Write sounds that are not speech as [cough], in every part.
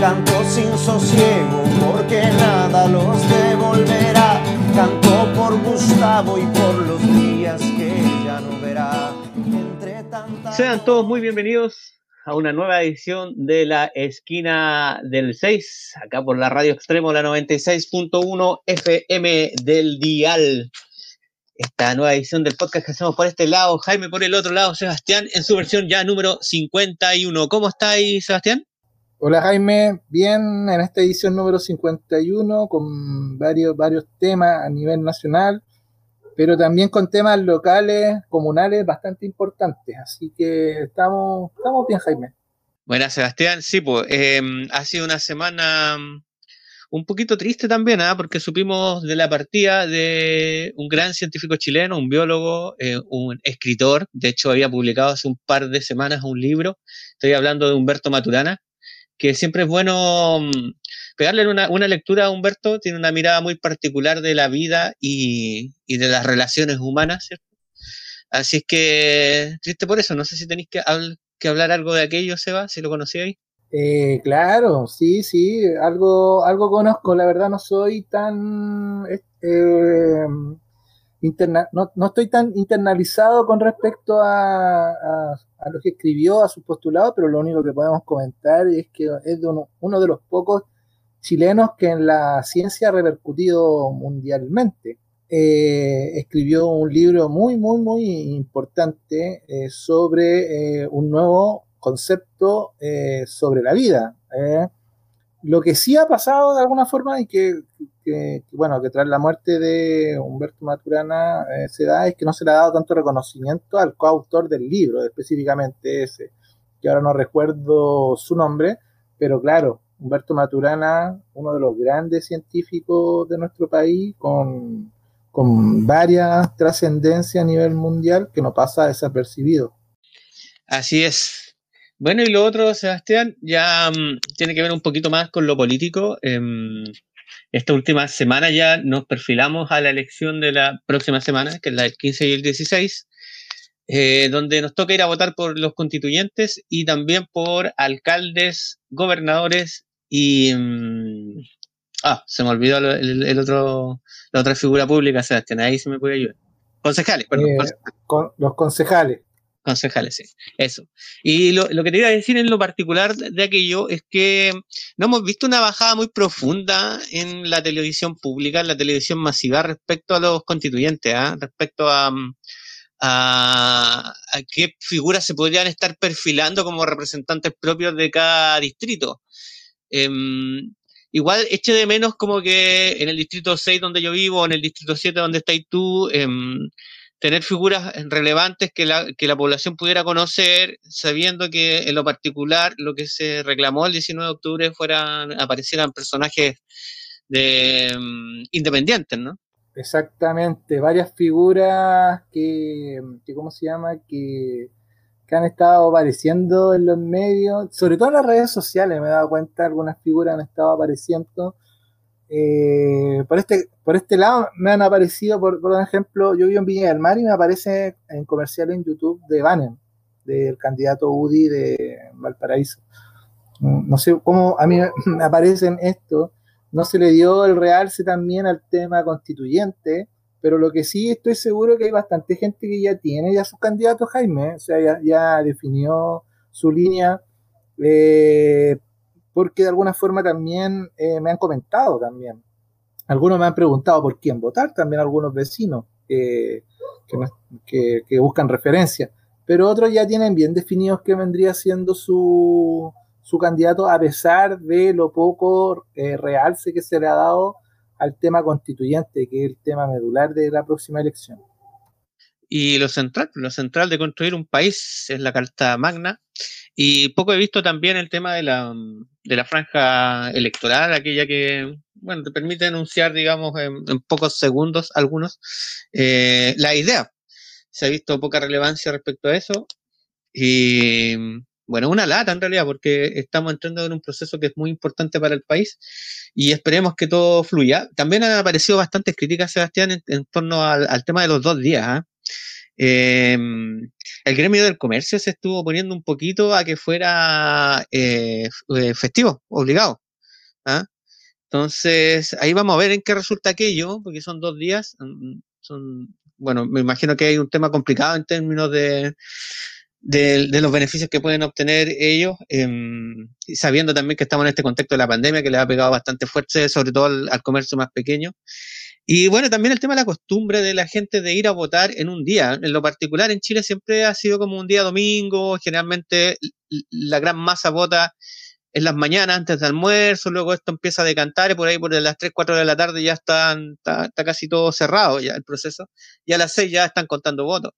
Canto sin sosiego porque nada los devolverá. Canto por Gustavo y por los días que ya no verá. Entre Sean todos muy bienvenidos a una nueva edición de la esquina del 6, acá por la radio extremo, la 96.1 FM del Dial. Esta nueva edición del podcast que hacemos por este lado, Jaime por el otro lado, Sebastián en su versión ya número 51. ¿Cómo estáis, Sebastián? Hola Jaime, bien en esta edición número 51 con varios, varios temas a nivel nacional, pero también con temas locales, comunales bastante importantes. Así que estamos, estamos bien Jaime. Buenas Sebastián, sí, pues em, ha sido una semana mm, un poquito triste también, ¿ah? porque supimos de la partida de un gran científico chileno, un biólogo, eh, un escritor, de hecho había publicado hace un par de semanas un libro, estoy hablando de Humberto Maturana, que siempre es bueno mm, pegarle una, una, lectura a Humberto, tiene una mirada muy particular de la vida y, y, de las relaciones humanas, ¿cierto? Así es que, triste por eso, no sé si tenéis que, que hablar algo de aquello, Seba, si lo conocíais. Eh, claro, sí, sí, algo, algo conozco, la verdad no soy tan... Eh, interna no, no, estoy tan internalizado con respecto a, a, lo que escribió, a su postulado, pero lo único que podemos comentar es que es de uno, uno, de los pocos chilenos que en la ciencia ha repercutido mundialmente. Eh, escribió un libro muy, muy, muy importante eh, sobre eh, un nuevo concepto sobre la vida. Lo que sí ha pasado de alguna forma y que, que, bueno, que tras la muerte de Humberto Maturana eh, se da es que no se le ha dado tanto reconocimiento al coautor del libro, específicamente ese, que ahora no recuerdo su nombre, pero claro, Humberto Maturana, uno de los grandes científicos de nuestro país, con, con varias trascendencias a nivel mundial, que no pasa desapercibido. Así es, bueno, y lo otro, Sebastián, ya um, tiene que ver un poquito más con lo político. Eh, esta última semana ya nos perfilamos a la elección de la próxima semana, que es la del 15 y el 16, eh, donde nos toca ir a votar por los constituyentes y también por alcaldes, gobernadores y... Um, ah, se me olvidó el, el, otro, la otra figura pública, Sebastián, ahí se me puede ayudar. Concejales, perdón. Eh, con, los concejales. Concejales, sí. Eso. Y lo, que te iba a decir en lo particular de aquello es que no hemos visto una bajada muy profunda en la televisión pública, en la televisión masiva respecto a los constituyentes, ¿eh? respecto a, a, a, qué figuras se podrían estar perfilando como representantes propios de cada distrito. Eh, igual eche de menos como que en el distrito 6 donde yo vivo, en el distrito 7 donde estáis tú, eh, tener figuras relevantes que la, que la población pudiera conocer, sabiendo que en lo particular lo que se reclamó el 19 de octubre fueran, aparecieran personajes de, um, independientes, ¿no? Exactamente, varias figuras que, que ¿cómo se llama? Que, que, han estado apareciendo en los medios, sobre todo en las redes sociales, me he dado cuenta, algunas figuras han estado apareciendo eh, por, este, por este lado me han aparecido, por, por, ejemplo, yo vivo en Viña del Mar y me aparece en comercial en YouTube de Bannon, del candidato UDI de Valparaíso. No sé cómo a mí [laughs] me aparecen esto, no se le dio el realce también al tema constituyente, pero lo que sí estoy seguro que hay bastante gente que ya tiene ya su candidato Jaime, o sea, ya, ya definió su línea. Eh, porque de alguna forma también eh, me han comentado también. Algunos me han preguntado por quién votar, también algunos vecinos eh, que, buscan referencia, pero otros ya tienen bien definidos que vendría siendo su, su candidato a pesar de lo poco eh, realce que se le ha dado al tema constituyente, que es el tema medular de la próxima elección. Y lo central, lo central de construir un país es la Carta Magna, Y poco he visto también el tema de la, de la franja electoral, aquella que, bueno, te permite anunciar, digamos, en, pocos segundos algunos, eh, la idea. Se ha visto poca relevancia respecto a eso. Y bueno, una lata en realidad, porque estamos entrando en un proceso que es muy importante para el país y esperemos que todo fluya. También han aparecido bastantes críticas, Sebastián, en, torno al, tema de los dos días. ¿ah? Em, el gremio del comercio se estuvo poniendo un poquito a que fuera eh, eh, festivo, obligado. ¿ah? Entonces, ahí vamos a ver en qué resulta aquello, porque son dos días. Mm, bueno, me imagino que hay un tema complicado en términos de, de, los beneficios que pueden obtener ellos, em, sabiendo también que estamos en este contexto de la pandemia que les ha pegado bastante fuerte, sobre todo al, comercio más pequeño. Y bueno, también el tema de la costumbre de la gente de ir a votar en un día. En lo particular, en Chile siempre ha sido como un día domingo, generalmente la gran masa vota en las mañanas antes del almuerzo, luego esto empieza a decantar y por ahí por las 3, 4 de la tarde ya están, está, casi todo cerrado ya el proceso y a las 6 ya están contando votos.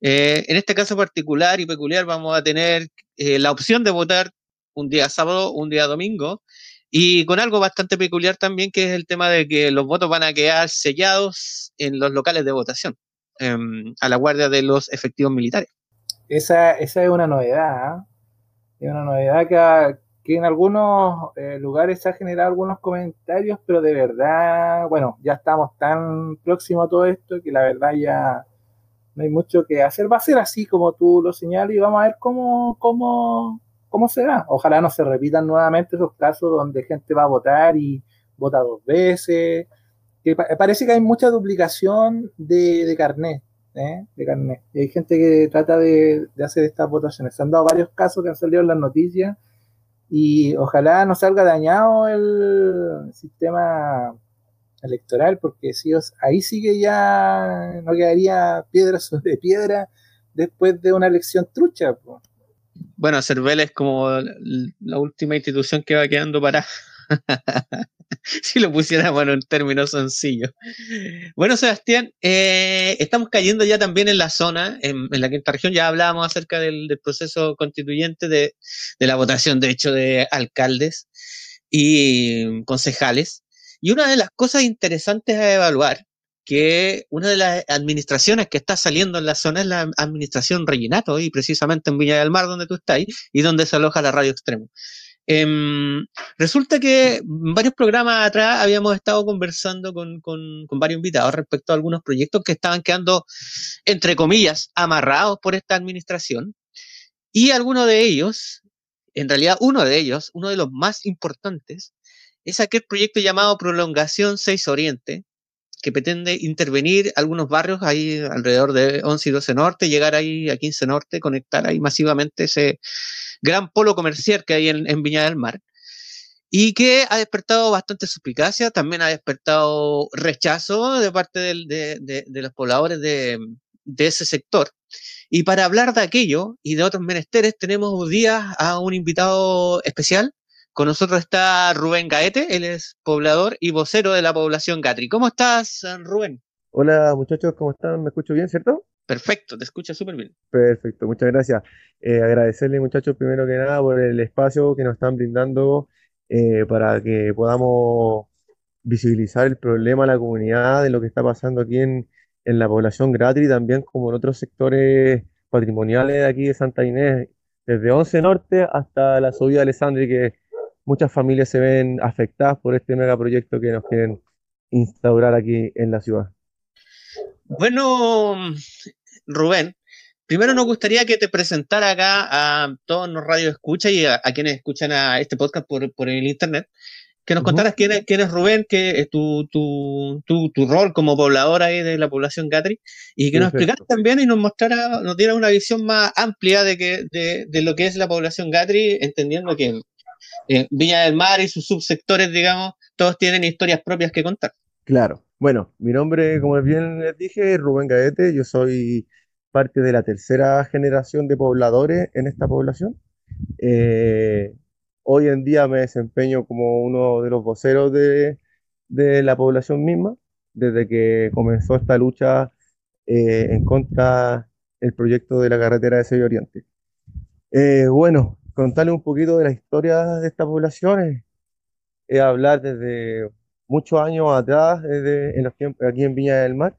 Eh, en este caso particular y peculiar vamos a tener eh, la opción de votar un día sábado, un día domingo y con algo bastante peculiar también que es el tema de que los votos van a quedar sellados en los locales de votación em, a la guardia de los efectivos militares. Esa, esa es una novedad, ¿ah? es una novedad que, que en algunos eh, lugares ha generado algunos comentarios, pero de verdad, bueno, ya estamos tan próximos a todo esto que la verdad ya no hay mucho que hacer. Va a ser así como tú lo señalas y vamos a ver cómo, cómo, cómo será. Ojalá no se repitan nuevamente esos casos donde gente va a votar y vota dos veces. Parece que hay mucha duplicación de, de carnet. ¿eh? De carnet. Y hay gente que trata de, hacer estas votaciones. Se han dado varios casos que han salido en las noticias y ojalá no salga dañado el sistema electoral, porque si ahí sí que ya no quedaría piedra sobre piedra después de una elección trucha. Bueno, Cervel es como la última institución que va quedando para [laughs] si lo pusiéramos en un término sencillo. Bueno, Sebastián, eh, estamos cayendo ya también en la zona, en, la quinta región, ya hablábamos acerca del, proceso constituyente de, la votación, de hecho, de alcaldes y concejales. Y una de las cosas interesantes a evaluar, que una de las administraciones que está saliendo en la zona es la administración Reginato, y precisamente en Villa del Mar, donde tú estás, y donde se aloja la radio extremo. Em, resulta que varios programas atrás habíamos estado conversando con, varios invitados respecto a algunos proyectos que estaban quedando, entre comillas, amarrados por esta administración. Y alguno de ellos, en realidad uno de ellos, uno de los más importantes, es aquel proyecto llamado Prolongación 6 Oriente, que pretende intervenir algunos barrios ahí alrededor de 11 y 12 Norte, llegar ahí a 15 Norte, conectar ahí masivamente ese gran polo comercial que hay en, Viña del Mar y que ha despertado bastante suspicacia, también ha despertado rechazo de parte de, los pobladores de, ese sector. Y para hablar de aquello y de otros menesteres, tenemos hoy día a un invitado especial. Con nosotros está Rubén Gaete, él es poblador y vocero de la población Gatri. ¿Cómo estás, Rubén? Hola muchachos, ¿cómo están? ¿Me escucho bien, cierto? Perfecto, te escucha súper bien. Perfecto, muchas gracias. Eh, agradecerle muchachos primero que nada por el espacio que nos están brindando eh, para que podamos visibilizar el problema a la comunidad de lo que está pasando aquí en, la población gratis y también como en otros sectores patrimoniales de aquí de Santa Inés, desde 11 Norte hasta la subida de Alessandri, que muchas familias se ven afectadas por este megaproyecto que nos quieren instaurar aquí en la ciudad. Bueno, Rubén, primero nos gustaría que te presentara acá a todos los radios escucha y a, quienes escuchan a este podcast por, el internet, que nos contaras quién es, quién es Rubén, qué es tu, tu, tu, rol como poblador ahí de la población Gatri, y que nos explicaras también y nos mostrara, nos diera una visión más amplia de, que, de, lo que es la población Gatri, entendiendo que eh, Viña del Mar y sus subsectores, digamos, todos tienen historias propias que contar. Claro. Bueno, mi nombre, como bien les dije, es Rubén Gaete. Yo soy parte de la tercera generación de pobladores en esta población. Eh, hoy en día me desempeño como uno de los voceros de, la población misma, desde que comenzó esta lucha eh, en contra del proyecto de la carretera de Sevilla Oriente. Eh, bueno, contarle un poquito de la historia de esta población es, hablar desde muchos años atrás, desde en los aquí en Viña del Mar,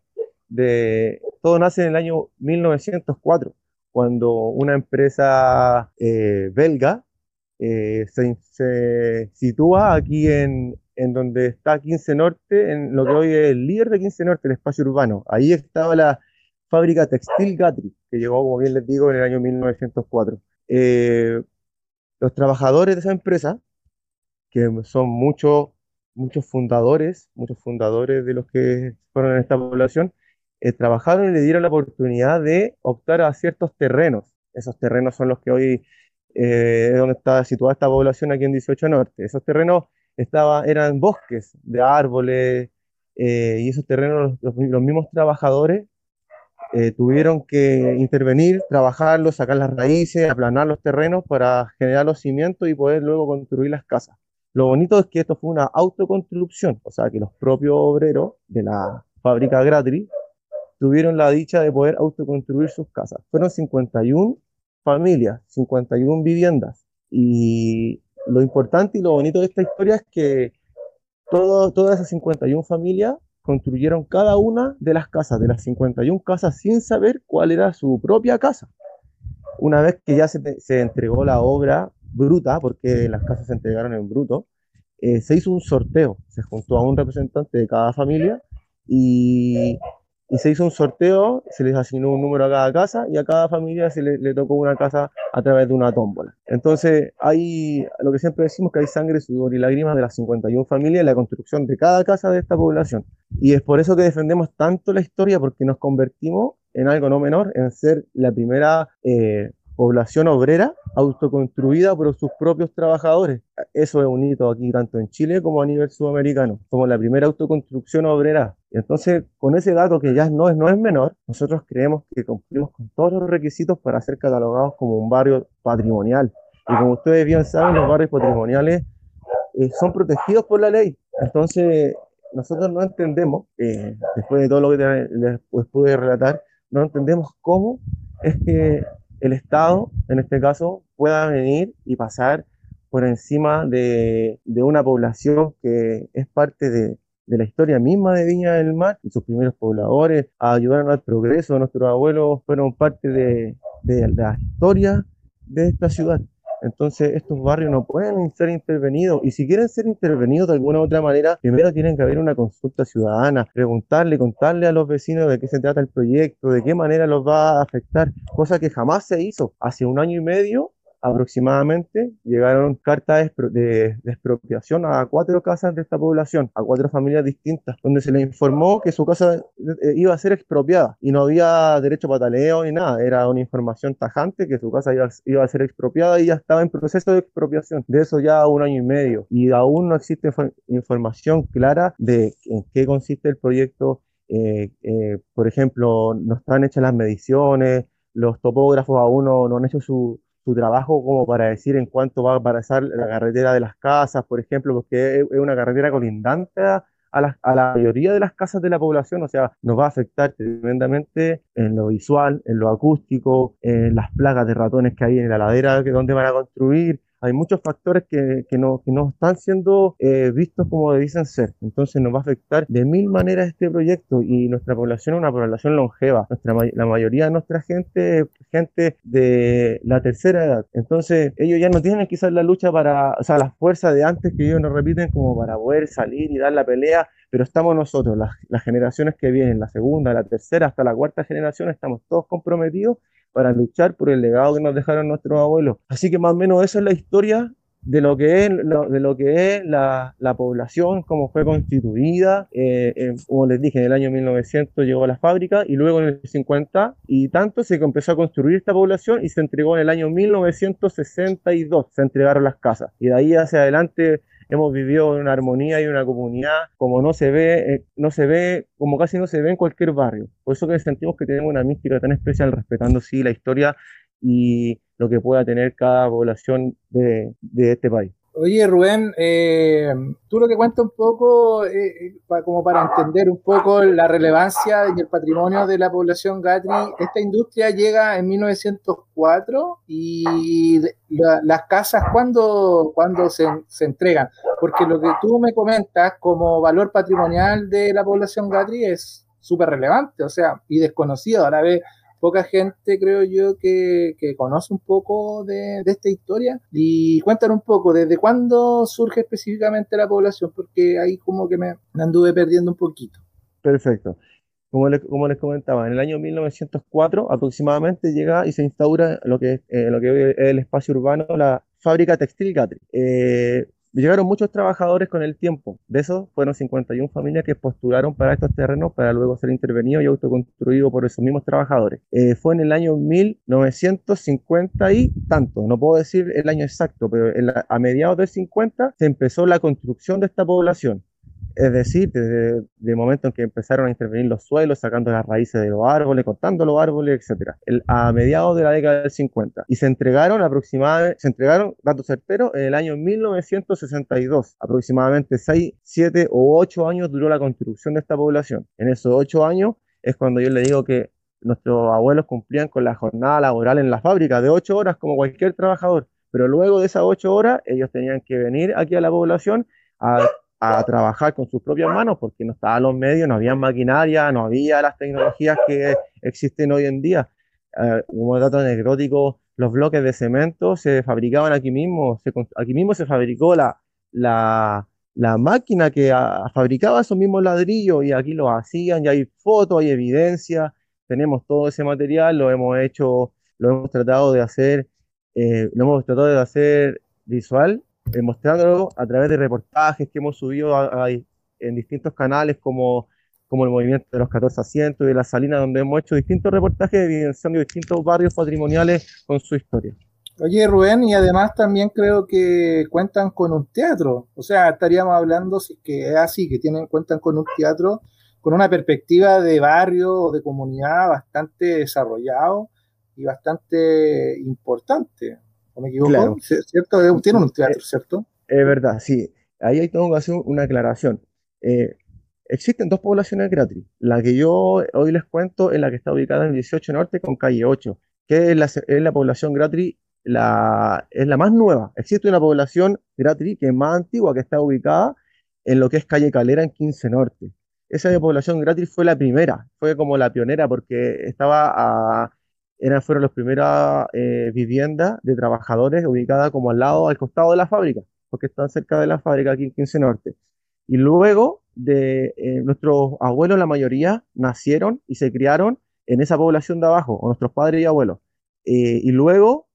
de todo nace en el año 1904, cuando una empresa eh, belga eh, se, sitúa aquí en, en, donde está 15 Norte, en lo que hoy es el líder de 15 Norte, el espacio urbano. Ahí estaba la fábrica textil Gatri, que llegó, como bien les digo, en el año 1904. Eh, los trabajadores de esa empresa, que son muchos, muchos fundadores, muchos fundadores de los que fueron en esta población, eh, trabajaron y le dieron la oportunidad de optar a ciertos terrenos. Esos terrenos son los que hoy eh, donde está situada esta población aquí en 18 Norte. Esos terrenos estaba, eran bosques de árboles eh, y esos terrenos los, mismos trabajadores tuvieron que intervenir, trabajarlos, sacar las raíces, aplanar los terrenos para generar los cimientos y poder luego construir las casas. Lo bonito es que esto fue una autoconstrucción, o sea que los propios obreros de la fábrica Gratri tuvieron la dicha de poder autoconstruir sus casas. Fueron 51 familias, 51 viviendas. Y lo importante y lo bonito de esta historia es que todas esas 51 familias construyeron cada una de las casas, de las 51 casas, sin saber cuál era su propia casa. Una vez que ya se, entregó la obra bruta, porque las casas se entregaron en bruto, eh, se hizo un sorteo, se juntó a un representante de cada familia y y se hizo un sorteo, se les asignó un número a cada casa y a cada familia se le, tocó una casa a través de una tómbola. Entonces, hay lo que siempre decimos que hay sangre, sudor y lágrimas de las 51 familias en la construcción de cada casa de esta población. Y es por eso que defendemos tanto la historia, porque nos convertimos en algo no menor, en ser la primera eh, población obrera autoconstruida por sus propios trabajadores. Eso es un hito aquí tanto en Chile como a nivel sudamericano. Somos la primera autoconstrucción obrera. Entonces, con ese dato que ya no es, no es menor, nosotros creemos que cumplimos con todos los requisitos para ser catalogados como un barrio patrimonial. Y como ustedes bien saben, los barrios patrimoniales eh, son protegidos por la ley. Entonces, nosotros no entendemos, eh, después de todo lo que les pude relatar, no entendemos cómo es que el Estado, en este caso, pueda venir y pasar por encima de, una población que es parte de, la historia misma de Viña del Mar y sus primeros pobladores ayudaron al progreso. Nuestros abuelos fueron parte de, de la historia de esta ciudad. Entonces, estos barrios no pueden ser intervenidos y si quieren ser intervenidos de alguna otra manera, primero tienen que haber una consulta ciudadana, preguntarle, contarle a los vecinos de qué se trata el proyecto, de qué manera los va a afectar, cosa que jamás se hizo. Hace un año y medio aproximadamente llegaron cartas de, expropiación a cuatro casas de esta población, a cuatro familias distintas, donde se les informó que su casa eh, iba a ser expropiada y no había derecho a pataleo ni nada, era una información tajante que su casa iba, a ser expropiada y ya estaba en proceso de expropiación. De eso ya un año y medio y aún no existe información clara de en qué consiste el proyecto. Eh, eh, por ejemplo, no están hechas las mediciones, los topógrafos aún no han hecho su, su trabajo como para decir en cuánto va a pasar la carretera de las casas, por ejemplo, porque es una carretera colindante a la, a la, mayoría de las casas de la población, o sea, nos va a afectar tremendamente en lo visual, en lo acústico, en las plagas de ratones que hay en la ladera que donde van a construir, hay muchos factores que, que, no, que no están siendo eh, vistos como dicen ser. Entonces nos va a afectar de mil maneras este proyecto y nuestra población es una población longeva. Nuestra, la mayoría de nuestra gente es gente de la tercera edad. Entonces ellos ya no tienen quizás la lucha para, o sea, la fuerza de antes que ellos nos repiten como para poder salir y dar la pelea pero estamos nosotros, las, las, generaciones que vienen, la segunda, la tercera, hasta la cuarta generación, estamos todos comprometidos para luchar por el legado que nos dejaron nuestros abuelos. Así que más o menos esa es la historia de lo que es, de lo que es la, la población, cómo fue constituida. Eh, eh, como les dije, en el año 1900 llegó a la fábrica y luego en el 50 y tanto se empezó a construir esta población y se entregó en el año 1962. Se entregaron las casas y de ahí hacia adelante hemos vivido en una armonía y una comunidad como no se ve, eh, no se ve, como casi no se ve en cualquier barrio. Por eso que sentimos que tenemos una mística tan especial respetando sí la historia y lo que pueda tener cada población de, de este país. Oye, Rubén, eh, tú lo que cuentas un poco, eh, eh, como para entender un poco la relevancia y el patrimonio de la población Gatri, esta industria llega en 1904 y las casas, ¿cuándo, cuando se, se, entregan? Porque lo que tú me comentas como valor patrimonial de la población Gatri es súper relevante, o sea, y desconocido a la vez poca gente, creo yo, que, conoce un poco de, esta historia. Y cuéntanos un poco, ¿desde cuándo surge específicamente la población? Porque ahí como que me, anduve perdiendo un poquito. Perfecto. Como les, como les comentaba, en el año 1904 aproximadamente llega y se instaura lo que, eh, lo que es el espacio urbano, la fábrica textil Gatri. Eh, Llegaron muchos trabajadores con el tiempo. De esos fueron 51 familias que postularon para estos terrenos para luego ser intervenidos y autoconstruidos por esos mismos trabajadores. Eh, fue en el año 1950 y tanto, no puedo decir el año exacto, pero a mediados del 50 se empezó la construcción de esta población. Es decir, desde el momento en que empezaron a intervenir los suelos, sacando las raíces de los árboles, cortando los árboles, etc. a mediados de la década del 50. Y se entregaron aproximadamente, se entregaron, datos certeros, en el año 1962. Aproximadamente 6, 7 o 8 años duró la construcción de esta población. En esos 8 años es cuando yo le digo que nuestros abuelos cumplían con la jornada laboral en la fábrica de 8 horas como cualquier trabajador. Pero luego de esas 8 horas, ellos tenían que venir aquí a la población a a trabajar con sus propias manos porque no estaban los medios, no había maquinaria, no había las tecnologías que existen hoy en día. Uh, como dato anecdótico, los bloques de cemento se fabricaban aquí mismo, aquí mismo se fabricó la, la, la máquina que fabricaba esos mismos ladrillos y aquí lo hacían, y hay fotos, hay evidencia, tenemos todo ese material, lo hemos hecho, lo hemos tratado de hacer, eh, lo hemos tratado de hacer visual eh, mostrándolo a través de reportajes que hemos subido en distintos canales como, como el movimiento de los 14 asientos y de la Salina, donde hemos hecho distintos reportajes evidenciando distintos barrios patrimoniales con su historia. Oye, Rubén, y además también creo que cuentan con un teatro. O sea, estaríamos hablando, si que es así, que tienen, cuentan con un teatro con una perspectiva de barrio o de comunidad bastante desarrollado y bastante importante me equivoco? ¿Cierto? Tiene un teatro, ¿cierto? Es verdad, sí. Ahí tengo que hacer una aclaración. Eh, existen dos poblaciones gratis. La que yo hoy les cuento es la que está ubicada en 18 Norte con calle 8, que es la, es la población gratis, la, es la más nueva. Existe una población gratis que es más antigua, que está ubicada en lo que es calle Calera en 15 Norte. Esa población gratis fue la primera, fue como la pionera porque estaba a eran, fueron las primeras eh, viviendas de trabajadores ubicadas como al lado, al costado de la fábrica, porque están cerca de la fábrica aquí en 15 Norte. Y luego de eh, nuestros abuelos, la mayoría, nacieron y se criaron en esa población de abajo, o nuestros padres y abuelos. Eh, y luego,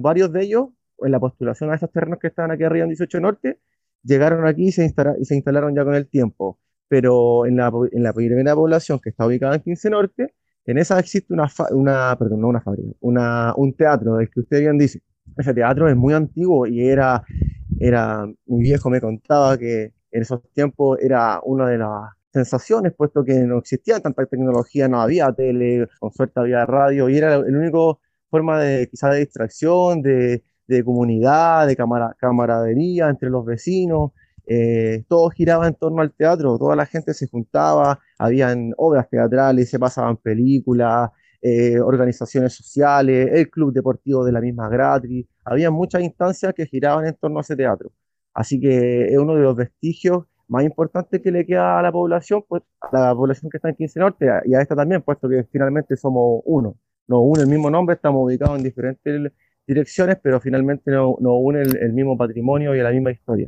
varios de ellos, en la postulación a esos terrenos que estaban aquí arriba en 18 Norte, llegaron aquí y se, instalaron, ya con el tiempo. Pero en la, en la primera población que está ubicada en 15 Norte, en esa existe una, una perdón, no una fábrica, una, un teatro, el que usted bien dice. Ese teatro es muy antiguo y era, era, mi viejo me contaba que en esos tiempos era una de las sensaciones, puesto que no existía tanta tecnología, no había tele, con suerte había radio, y era la única forma de quizá de distracción, de, de comunidad, de camaradería entre los vecinos, eh, todo giraba en torno al teatro, toda la gente se juntaba, habían obras teatrales, se pasaban películas, eh, organizaciones sociales, el club deportivo de la misma gratis, había muchas instancias que giraban en torno a ese teatro. Así que es uno de los vestigios más importantes que le queda a la población, pues a la población que está en 15 Norte y a esta también, puesto que finalmente somos uno. Nos une el mismo nombre, estamos ubicados en diferentes direcciones, pero finalmente nos, une el mismo patrimonio y la misma historia.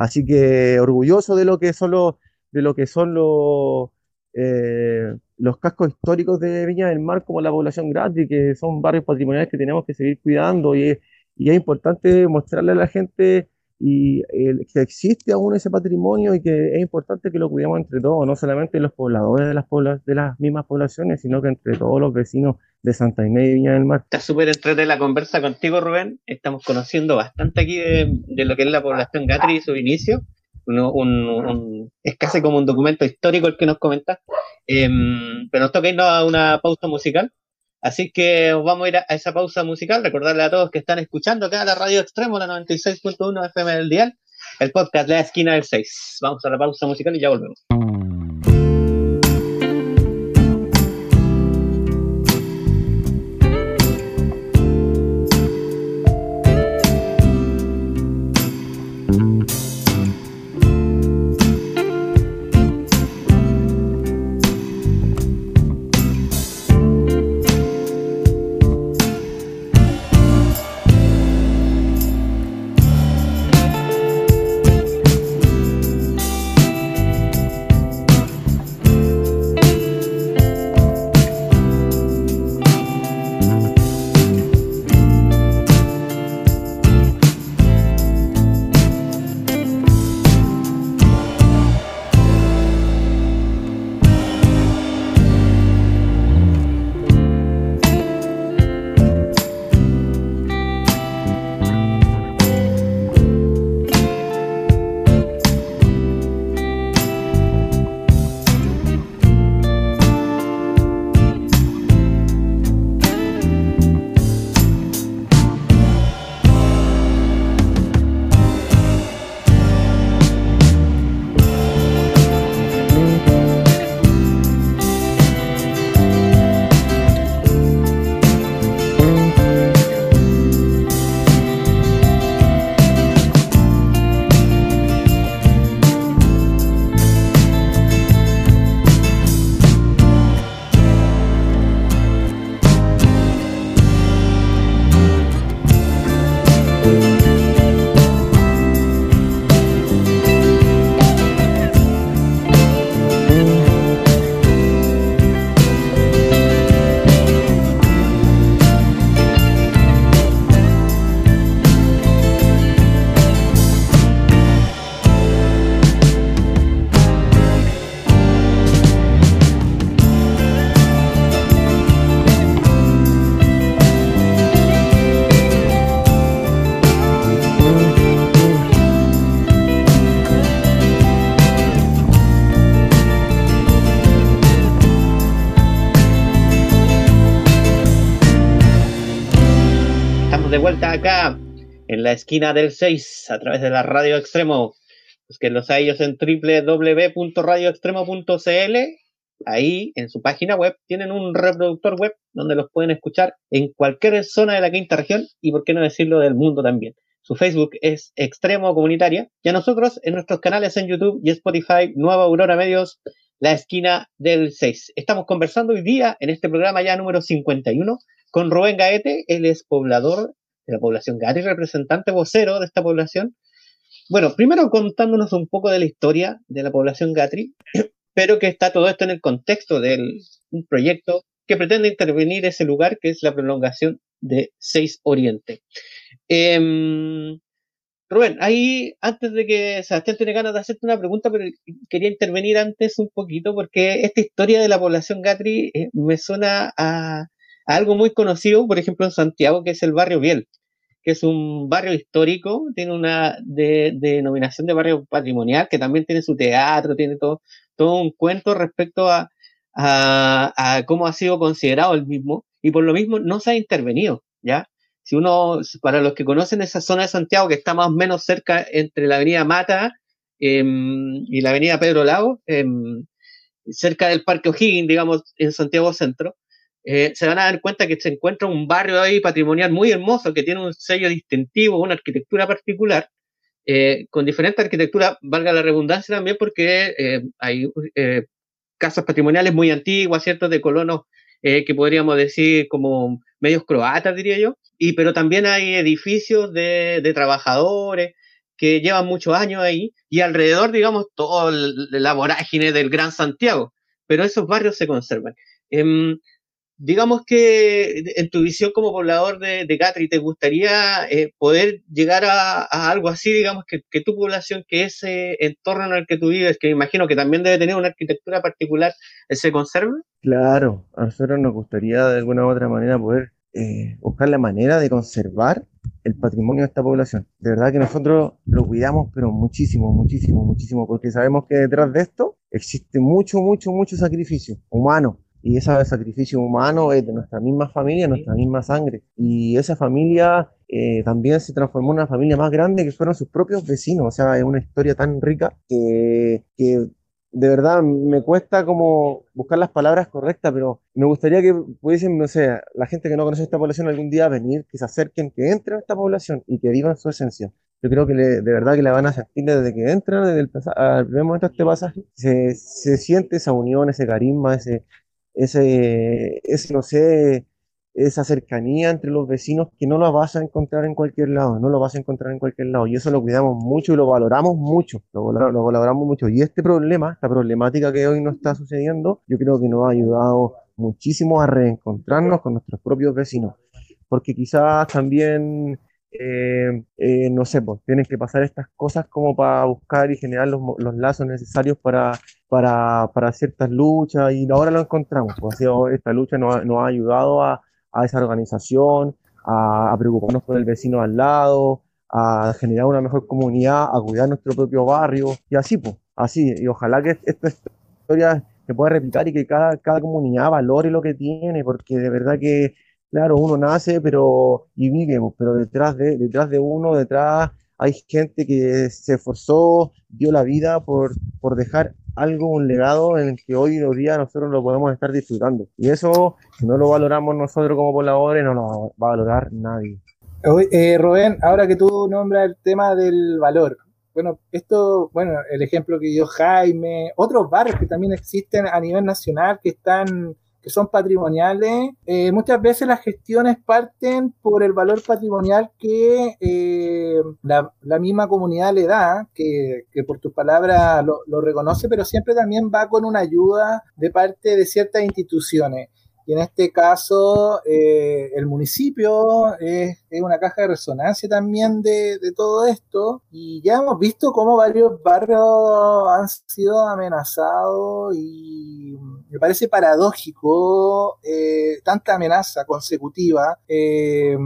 Así que orgulloso de lo que son los, de lo que son los, eh, los cascos históricos de Viña del Mar como la población grande, que son barrios patrimoniales que tenemos que seguir cuidando y, es importante mostrarle a la gente y que existe aún ese patrimonio y que es importante que lo cuidemos entre todos, no solamente los pobladores de las, de las mismas poblaciones, sino que entre todos los vecinos de Santa Inés y Viña del Mar. Está súper entretenida la conversa contigo, Rubén. Estamos conociendo bastante aquí de, lo que es la población Gatri y su inicio. es casi como un documento histórico el que nos comenta. Em, pero nos toca irnos a una pausa musical. Así que vamos a ir a esa pausa musical. Recordarle a todos que están escuchando acá la radio extremo, la 96.1 FM del Dial, el podcast La Esquina del 6. Vamos a la pausa musical y ya volvemos. Acá en la esquina del 6 a través de la radio extremo. Pues que los hay ellos en www.radioextremo.cl. Ahí en su página web tienen un reproductor web donde los pueden escuchar en cualquier zona de la quinta región y por qué no decirlo del mundo también. Su Facebook es Extremo Comunitaria y a nosotros en nuestros canales en YouTube y Spotify, Nueva Aurora Medios, la esquina del 6. Estamos conversando hoy día en este programa ya número 51 con Rubén Gaete, él es poblador de la población Gary, representante vocero de esta población. Bueno, primero contándonos un poco de la historia de la población Gatri, [clears throat] pero que está todo esto en el contexto de un proyecto que pretende intervenir ese lugar, que es la prolongación de 6 Oriente. Em, Rubén, ahí, antes de que Sebastián tiene ganas de hacerte una pregunta, pero quería intervenir antes un poquito, porque esta historia de la población Gatri eh, me suena a, algo muy conocido, por ejemplo, en Santiago, que es el barrio Biel que es un barrio histórico, tiene una denominación de barrio patrimonial, que también tiene su teatro, tiene todo, todo un cuento respecto a, cómo ha sido considerado el mismo, y por lo mismo no se ha intervenido, ¿ya? Si uno, para los que conocen esa zona de Santiago, que está más o menos cerca entre la avenida Mata em, y la avenida Pedro Lago, em, cerca del Parque O'Higgins, digamos, en Santiago Centro, eh, se van a dar cuenta que se encuentra un barrio ahí patrimonial muy hermoso que tiene un sello distintivo, una arquitectura particular, eh, con diferente arquitectura, valga la redundancia también, porque eh, hay casas patrimoniales muy antiguas, ¿cierto? De colonos que podríamos decir como medios croatas, diría yo, y pero también hay edificios de, de trabajadores que llevan muchos años ahí, y alrededor, digamos, toda la vorágine del Gran Santiago, pero esos barrios se conservan. Digamos que en tu visión como poblador de, de ¿te gustaría eh, poder llegar a, algo así, digamos, que, tu población, que ese entorno en el que tú vives, que imagino que también debe tener una arquitectura particular, eh, se conserve? Claro, a nosotros nos gustaría de alguna u otra manera poder eh, buscar la manera de conservar el patrimonio de esta población. De verdad que nosotros lo cuidamos, pero muchísimo, muchísimo, muchísimo, porque sabemos que detrás de esto existe mucho, mucho, mucho sacrificio humano y ese sacrificio humano es de nuestra misma familia, nuestra misma sangre. Y esa familia eh, también se transformó en una familia más grande que fueron sus propios vecinos. O sea, es una historia tan rica que, que de verdad me cuesta como buscar las palabras correctas, pero me gustaría que pudiesen, no sé, la gente que no conoce esta población algún día venir, que se acerquen, que entren a esta población y que vivan su esencia. Yo creo que de verdad que la van a sentir desde que entran, desde el, al primer momento de este pasaje, se, se siente esa unión, ese carisma, ese, ese, ese, no sé, esa cercanía entre los vecinos que no lo vas a encontrar en cualquier lado, no lo vas a encontrar en cualquier lado. Y eso lo cuidamos mucho y lo valoramos mucho, lo, lo valoramos mucho. Y este problema, esta problemática que hoy nos está sucediendo, yo creo que nos ha ayudado muchísimo a reencontrarnos con nuestros propios vecinos. Porque quizás también eh, eh, no sé, pues tienes que pasar estas cosas como para buscar y generar los, los lazos necesarios para, para, para, ciertas luchas y ahora lo encontramos. Pues, esta lucha nos, nos ha ayudado a, a esa organización, a, a, preocuparnos por el vecino al lado, a generar una mejor comunidad, a cuidar nuestro propio barrio y así, pues, así. Y ojalá que esta historia se pueda replicar y que cada, cada comunidad valore lo que tiene, porque de verdad que Claro, uno nace pero y vive, pero detrás de, detrás de uno, detrás hay gente que se esforzó, dio la vida por, por dejar algo, un legado en el que hoy en día nosotros lo podemos estar disfrutando. Y eso, si no lo valoramos nosotros como pobladores, no lo va a valorar nadie. Eh, Rubén, ahora que tú nombras el tema del valor, bueno, esto, bueno, el ejemplo que dio Jaime, otros barrios que también existen a nivel nacional que están que son patrimoniales, eh, muchas veces las gestiones parten por el valor patrimonial que eh, la, misma comunidad le da, que, por tus palabras lo, reconoce, pero siempre también va con una ayuda de parte de ciertas instituciones. En este caso, eh, el municipio es, una caja de resonancia también de, todo esto. Y ya hemos visto cómo varios barrios han sido amenazados y me parece paradójico eh, tanta amenaza consecutiva. Eh,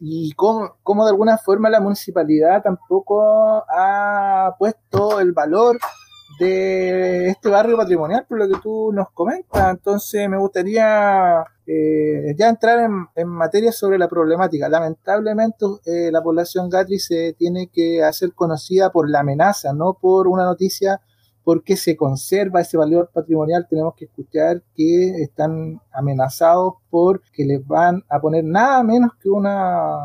y cómo, cómo, de alguna forma la municipalidad tampoco ha puesto el valor de este barrio patrimonial, por lo que tú nos comentas. Entonces me gustaría eh, ya entrar en, en, materia sobre la problemática. Lamentablemente eh, la población Gatri se tiene que hacer conocida por la amenaza, no por una noticia porque se conserva ese valor patrimonial, tenemos que escuchar que están amenazados porque les van a poner nada menos que una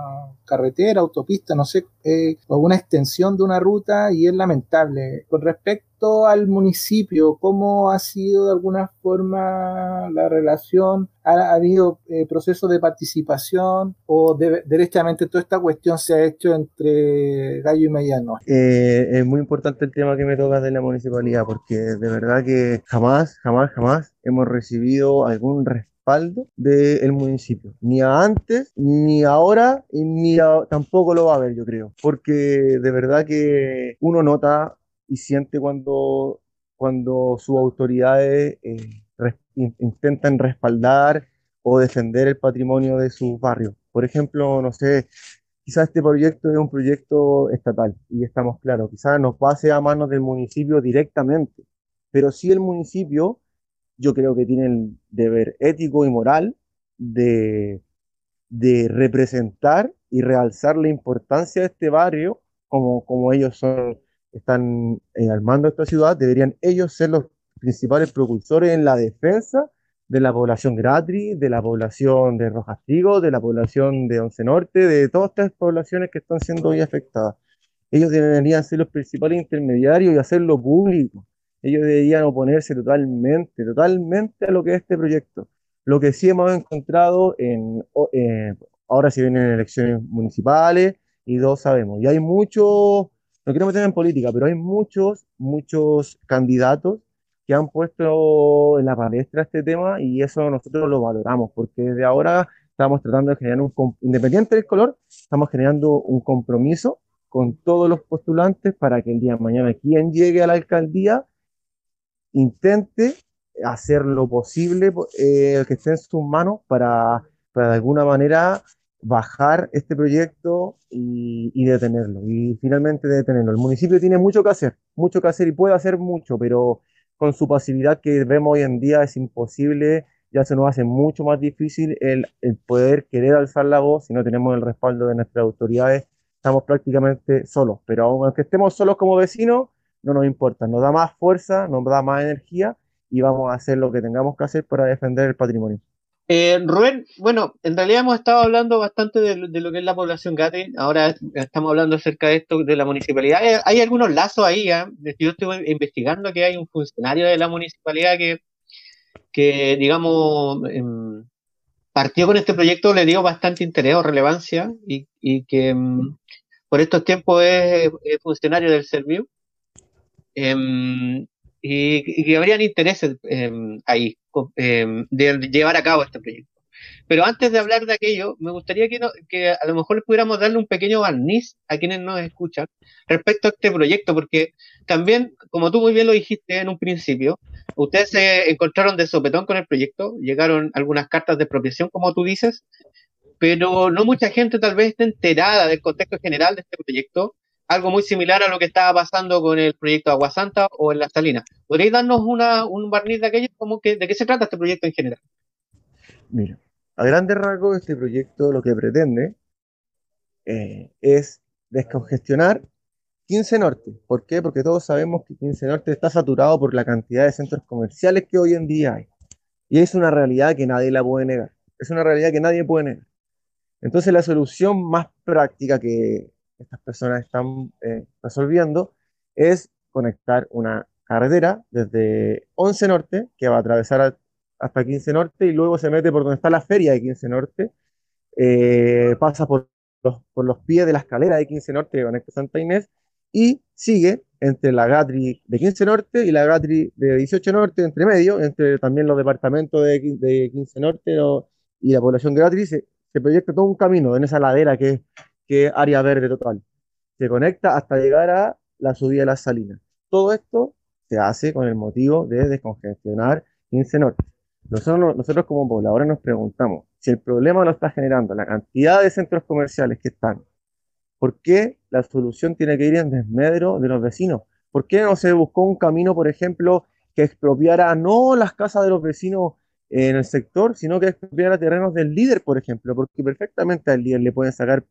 carretera, autopista, no sé, eh, o una extensión de una ruta y es lamentable. Con respecto al municipio, ¿cómo ha sido de alguna forma la relación? ¿Ha, habido eh, procesos de participación o de, derechamente toda esta cuestión se ha hecho entre Gallo y Mediano? Eh, es muy importante el tema que me tocas de la municipalidad porque de verdad que jamás, jamás, jamás hemos recibido algún respeto del municipio. Ni antes, ni ahora, ni tampoco lo va a haber, yo creo. Porque de verdad que uno nota y siente cuando, cuando sus autoridades eh, intentan respaldar o defender el patrimonio de sus barrios. Por ejemplo, no sé, quizás este proyecto es un proyecto estatal y estamos claros, quizás nos pase a manos del municipio directamente, pero si el municipio yo creo que tienen deber ético y moral de, de representar y realzar la importancia de este barrio, como, como ellos son, están eh, esta ciudad, deberían ellos ser los principales propulsores en la defensa de la población Gratri, de la población de Rojastigo, de la población de Once Norte, de todas estas poblaciones que están siendo hoy afectadas. Ellos deberían ser los principales intermediarios y hacerlo público ellos deberían oponerse totalmente, totalmente a lo que es este proyecto. Lo que sí hemos encontrado en, eh, ahora si vienen elecciones municipales y dos sabemos, y hay muchos, no quiero meter en política, pero hay muchos, muchos candidatos que han puesto en la palestra este tema y eso nosotros lo valoramos, porque desde ahora estamos tratando de generar un, independiente del color, estamos generando un compromiso con todos los postulantes para que el día de mañana quien llegue a la alcaldía intente hacer lo posible eh, que esté en sus manos para, para de alguna manera bajar este proyecto y, detenerlo, y finalmente detenerlo. El municipio tiene mucho que hacer, mucho que hacer y puede hacer mucho, pero con su pasividad que vemos hoy en día es imposible ya se nos hace mucho más difícil el, poder querer alzar la voz si no tenemos el respaldo de nuestras autoridades. Estamos prácticamente solos, pero aunque estemos solos como vecinos, no nos importa, nos da más fuerza, nos da más energía y vamos a hacer lo que tengamos que hacer para defender el patrimonio. Eh, Rubén, bueno, en realidad hemos estado hablando bastante de, lo que es la población Gate, ahora estamos hablando acerca de esto de la municipalidad. Eh, hay, algunos lazos ahí, ¿eh? yo estoy investigando que hay un funcionario de la municipalidad que, digamos, em, partió con este proyecto, le dio bastante interés o relevancia y, que em, por estos tiempos es, funcionario del Serviu. Y, que habrían intereses em, ahí em, de llevar a cabo este proyecto. Pero antes de hablar de aquello, me gustaría que, a lo mejor pudiéramos darle un pequeño barniz a quienes nos escuchan respecto a este proyecto, porque también, como tú muy bien lo dijiste en un principio, ustedes se encontraron de sopetón con el proyecto, llegaron algunas cartas de expropiación, como tú dices, pero no mucha gente tal vez esté enterada del contexto general de este proyecto algo muy similar a lo que estaba pasando con el proyecto Agua Santa o en la Salina. ¿Podríais darnos una, un barniz de aquello? ¿De qué se trata este proyecto en general? Mira, a grandes rasgos este proyecto lo que pretende eh, es descongestionar 15 Norte. ¿Por qué? Porque todos sabemos que 15 Norte está saturado por la cantidad de centros comerciales que hoy en día hay. Y es una realidad que nadie la puede negar. Es una realidad que nadie puede negar. Entonces la solución más práctica que estas personas están eh, resolviendo es conectar una carretera desde 11 Norte, que va a atravesar hasta 15 Norte, y luego se mete por donde está la feria de 15 Norte, eh, pasa por los, por los pies de la escalera de 15 Norte que conecta Santa Inés, y sigue entre la Gatri de 15 Norte y la Gatri de 18 Norte, entre medio, entre también los departamentos de, de 15 Norte y la población de Gatri, se, se proyecta todo un camino en esa ladera que que área verde total. Se conecta hasta llegar a la subida de las salinas. Todo esto se hace con el motivo de descongestionar 15 Norte. Nosotros, nosotros como pobladores nos preguntamos, si el problema lo está generando la cantidad de centros comerciales que están, ¿por qué la solución tiene que ir en desmedro de los vecinos? ¿Por qué no se buscó un camino, por ejemplo, que expropiara no las casas de los vecinos en el sector, sino que expropiara terrenos del líder, por ejemplo? Porque perfectamente al líder le pueden sacar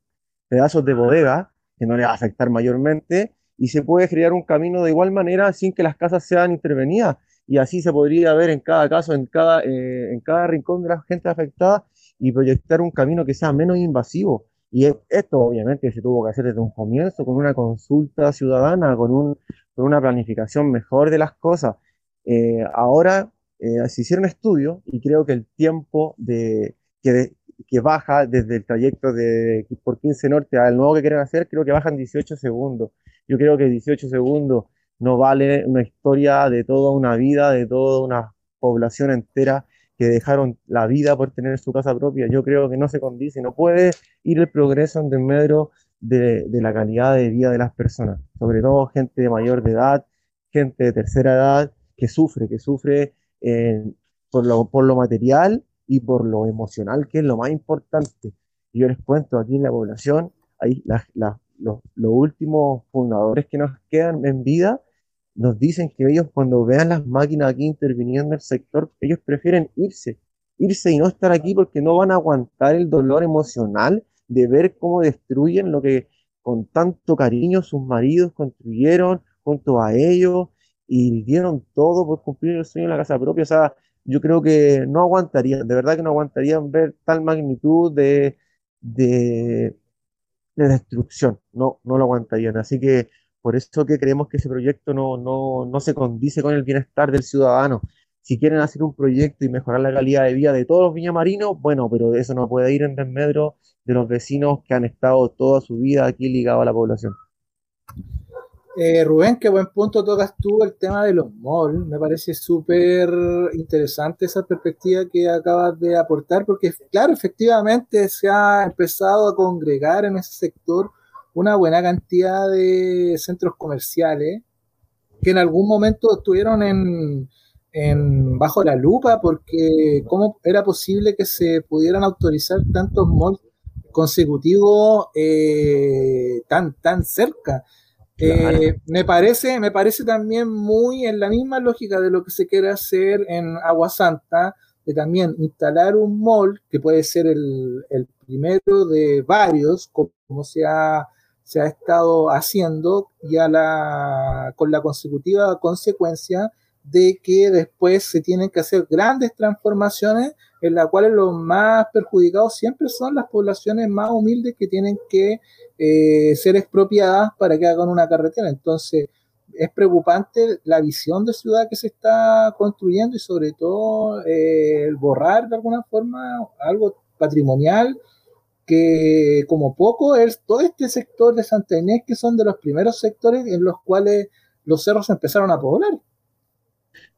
pedazos de bodega que no le va a afectar mayormente y se puede crear un camino de igual manera sin que las casas sean intervenidas y así se podría ver en cada caso, en cada, eh, en cada rincón de la gente afectada y proyectar un camino que sea menos invasivo. Y esto obviamente se tuvo que hacer desde un comienzo con una consulta ciudadana, con, un, con una planificación mejor de las cosas. Eh, ahora eh, se hicieron estudios y creo que el tiempo de, que, que baja desde el trayecto de por 15 Norte al nuevo que quieren hacer, creo que bajan 18 segundos. Yo creo que 18 segundos no vale una historia de toda una vida, de toda una población entera que dejaron la vida por tener su casa propia. Yo creo que no se condice, no puede ir el progreso en desmedro de, de la calidad de vida de las personas, sobre todo gente de mayor de edad, gente de tercera edad que sufre, que sufre eh, por, lo, por lo material y por lo emocional, que es lo más importante. Yo les cuento aquí en la población, ahí los, últimos fundadores que nos quedan en vida nos dicen que ellos cuando vean las máquinas aquí interviniendo en el sector, ellos prefieren irse, irse y no estar aquí porque no van a aguantar el dolor emocional de ver cómo destruyen lo que con tanto cariño sus maridos construyeron junto a ellos y dieron todo por cumplir el sueño de la casa propia. O sea, yo creo que no aguantarían, de verdad que no aguantarían ver tal magnitud de, de, destrucción, no, no lo aguantarían. Así que por eso que creemos que ese proyecto no, no, no se condice con el bienestar del ciudadano. Si quieren hacer un proyecto y mejorar la calidad de vida de todos los viñamarinos, bueno, pero eso no puede ir en desmedro de los vecinos que han estado toda su vida aquí ligados a la población. Eh, Rubén, qué buen punto tocas tú el tema de los malls. Me parece súper interesante esa perspectiva que acabas de aportar, porque claro, efectivamente se ha empezado a congregar en ese sector una buena cantidad de centros comerciales que en algún momento estuvieron en, bajo la lupa, porque cómo era posible que se pudieran autorizar tantos malls consecutivos eh, tan, tan cerca. Eh, me, parece, me parece también muy en la misma lógica de lo que se quiere hacer en Agua Santa, de también instalar un mall, que puede ser el, primero de varios, como se ha, se ha estado haciendo, ya la, con la consecutiva consecuencia de que después se tienen que hacer grandes transformaciones en las cuales los más perjudicados siempre son las poblaciones más humildes que tienen que eh, ser expropiadas para que hagan una carretera. Entonces, es preocupante la visión de ciudad que se está construyendo y sobre todo eh, el borrar de alguna forma algo patrimonial que como poco es todo este sector de Santa Inés que son de los primeros sectores en los cuales los cerros empezaron a poblar.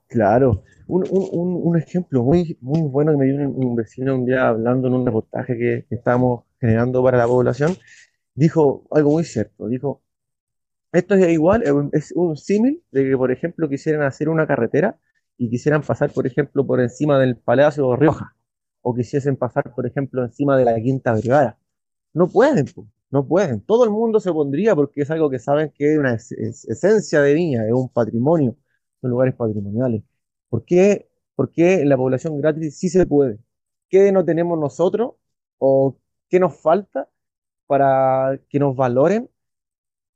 Claro, un, un, un ejemplo muy, muy bueno que me dio un, vecino un día hablando en un reportaje que, que estábamos generando para la población, dijo algo muy cierto, dijo, esto es igual, es un símil de que, por ejemplo, quisieran hacer una carretera y quisieran pasar, por ejemplo, por encima del Palacio de Rioja, o quisiesen pasar, por ejemplo, encima de la Quinta Brigada. No pueden, no pueden. Todo el mundo se pondría porque es algo que saben que es una esencia de Viña, es un patrimonio, son lugares patrimoniales. ¿Por qué, ¿Por qué en la población gratis sí se puede? ¿Qué no tenemos nosotros o qué nos falta para que nos valoren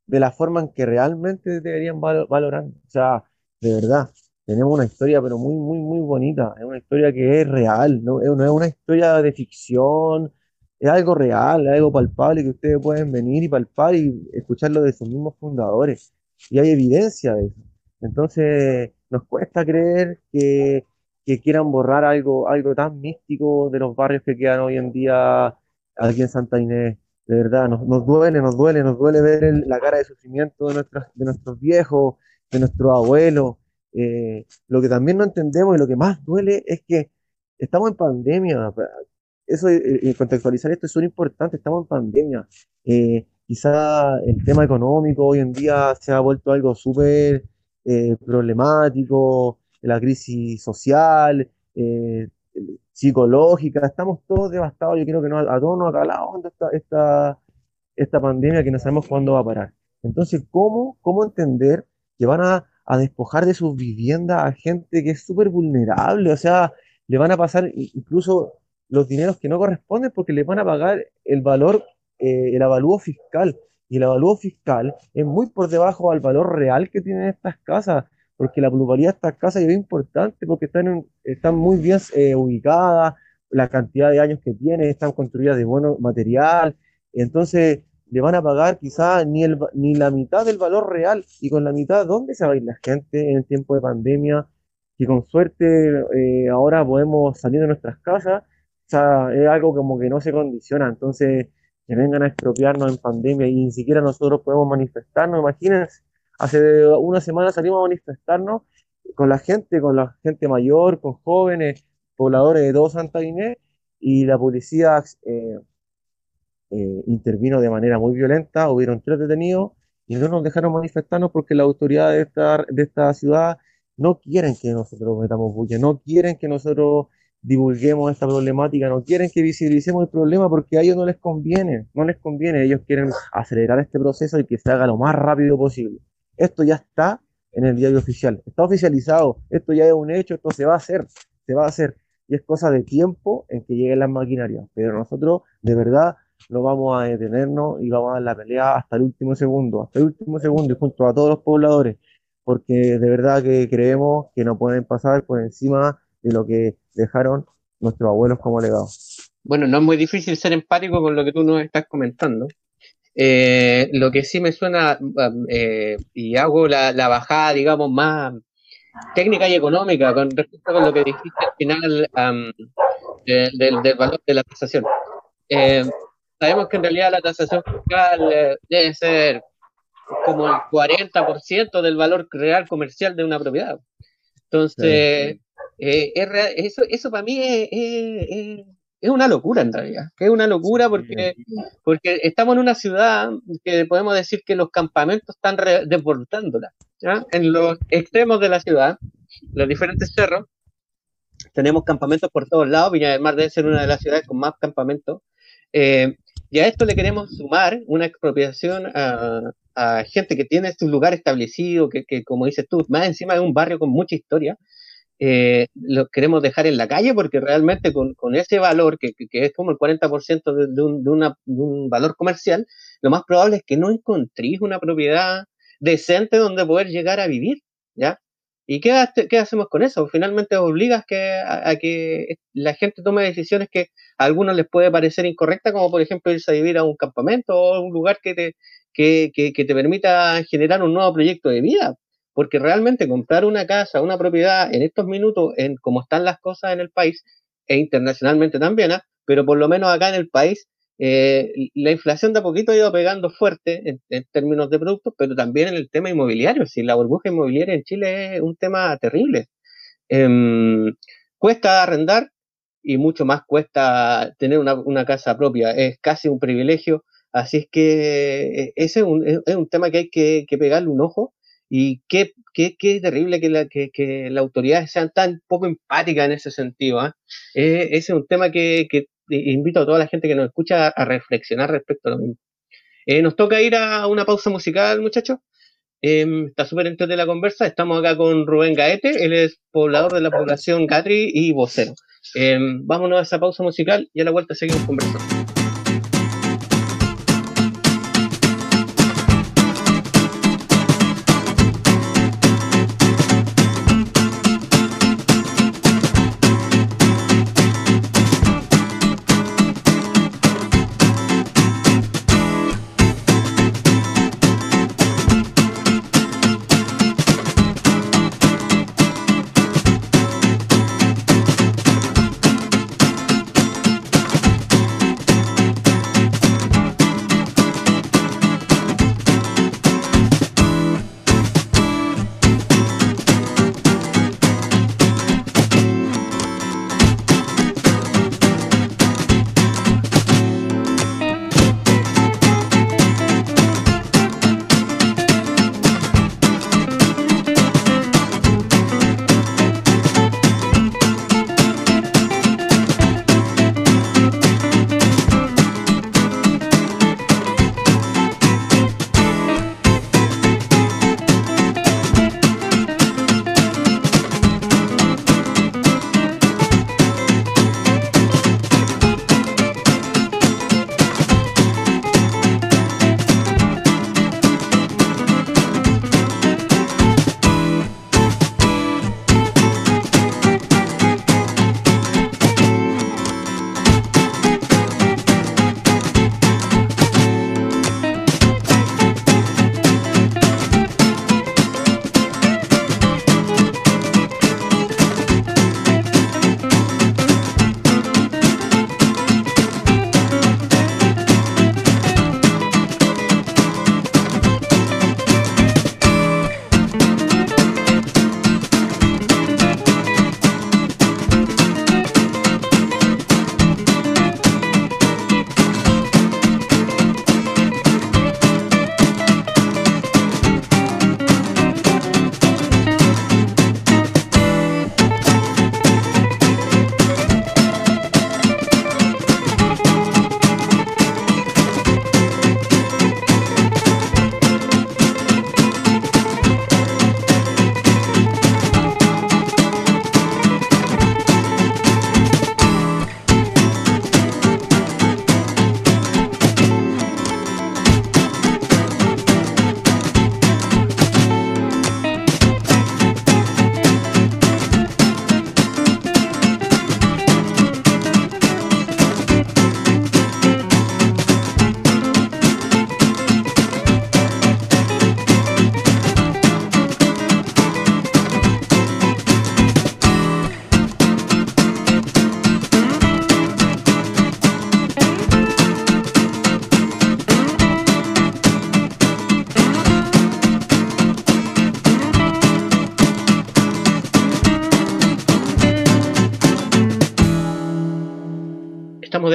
de la forma en que realmente deberían valorar. O sea, de verdad, tenemos una historia, pero muy, muy, muy bonita. Es una historia que es real, no, es una historia de ficción, es algo real, es algo palpable que ustedes pueden venir y palpar y escucharlo de sus mismos fundadores. Y hay evidencia de eso. Entonces, nos cuesta creer que, que quieran borrar algo, algo tan místico de los barrios que quedan hoy en día aquí en Santa Inés de verdad, nos, nos, duele, nos duele, nos duele ver la cara de sufrimiento de, nuestros, de nuestros viejos, de nuestros abuelos. Eh, lo que también no entendemos y lo que más duele es que estamos en pandemia. Eso, eh, eh contextualizar esto es súper importante, estamos en pandemia. Eh, quizá el tema económico hoy en día se ha vuelto algo súper problemático, la crisis social, psicológica, estamos todos devastados, yo creo que no, a todos nos ha calado esta, esta, esta pandemia que no sabemos cuándo va a parar. Entonces, ¿cómo, cómo entender que van a, a despojar de sus viviendas a gente que es súper vulnerable? O sea, le van a pasar incluso los dineros que no corresponden porque le van a pagar el valor, eh, el avalúo fiscal. Y el avalúo fiscal es muy por debajo al valor real que tienen estas casas porque la plusvalía de estas casas es importante porque están, están muy bien eh, ubicadas, la cantidad de años que tienen, están construidas de buen material, entonces le van a pagar quizá ni, ni la mitad del valor real, y con la mitad, ¿dónde se va a ir la gente en el tiempo de pandemia? Y con suerte eh, ahora podemos salir de nuestras casas, o sea, es algo como que no se condiciona, entonces que vengan a expropiarnos en pandemia y ni siquiera nosotros podemos manifestarnos, imagínense Hace una semana salimos a manifestarnos con la gente, con la gente mayor, con jóvenes, pobladores de todo Santa Inés, y la policía eh, eh, intervino de manera muy violenta, hubieron tres detenidos, y no nos dejaron manifestarnos porque las autoridades de esta, de esta ciudad no quieren que nosotros metamos bulla, no quieren que nosotros divulguemos esta problemática, no quieren que visibilicemos el problema porque a ellos no les conviene, no les conviene, ellos quieren acelerar este proceso y que se haga lo más rápido posible. Esto ya está en el diario oficial, está oficializado, esto ya es un hecho, esto se va a hacer, se va a hacer. Y es cosa de tiempo en que lleguen las maquinarias. Pero nosotros, de verdad, no vamos a detenernos y vamos a dar la pelea hasta el último segundo, hasta el último segundo y junto a todos los pobladores, porque de verdad que creemos que no pueden pasar por encima de lo que dejaron nuestros abuelos como legado. Bueno, no es muy difícil ser empático con lo que tú nos estás comentando. Eh, lo que sí me suena, um, eh, y hago la, bajada, digamos, más técnica y económica con respecto a lo que dijiste al final um, del valor de la tasación. Eh, sabemos que en realidad la tasación fiscal debe ser como el 40% del valor real comercial de una propiedad. Entonces, eso, eso para mí es es una locura en realidad, es una locura porque, porque estamos en una ciudad que podemos decir que los campamentos están desbordándola. En los extremos de la ciudad, los diferentes cerros, tenemos campamentos por todos lados, Viña del Mar debe ser una de las ciudades con más campamentos, eh, y a esto le queremos sumar una expropiación a, gente que tiene su lugar establecido, que, que, como dices tú, más encima de un barrio con mucha historia, eh, lo queremos dejar en la calle porque realmente con, ese valor, que, es como el 40% de, de, un, de, una, valor comercial, lo más probable es que no encontréis una propiedad decente donde poder llegar a vivir, ¿ya? ¿Y qué, hacemos con eso? Finalmente obligas que, a, que la gente tome decisiones que a algunos les puede parecer incorrectas, como por ejemplo irse a vivir a un campamento o a un lugar que te, que te permita generar un nuevo proyecto de vida porque realmente comprar una casa, una propiedad en estos minutos, en cómo están las cosas en el país, e internacionalmente también, ¿ah? pero por lo menos acá en el país, eh, la inflación de a poquito ha ido pegando fuerte en, términos de productos, pero también en el tema inmobiliario. Si la burbuja inmobiliaria en Chile es un tema terrible. Em, cuesta arrendar y mucho más cuesta tener una, casa propia. Es casi un privilegio. Así es que eh, ese es un, es un tema que hay que, que pegarle un ojo y qué, qué, qué terrible que, la, que, que las autoridades sean tan poco empáticas en ese sentido. ¿ah? Eh, ese es un tema que, invito a toda la gente que nos escucha a, reflexionar respecto a lo mismo. Eh, nos toca ir a una pausa musical, muchachos. Eh, está súper de la conversa. Estamos acá con Rubén Gaete, él es poblador de la población Gatri y vocero. Em, vámonos a esa pausa musical y a la vuelta seguimos conversando.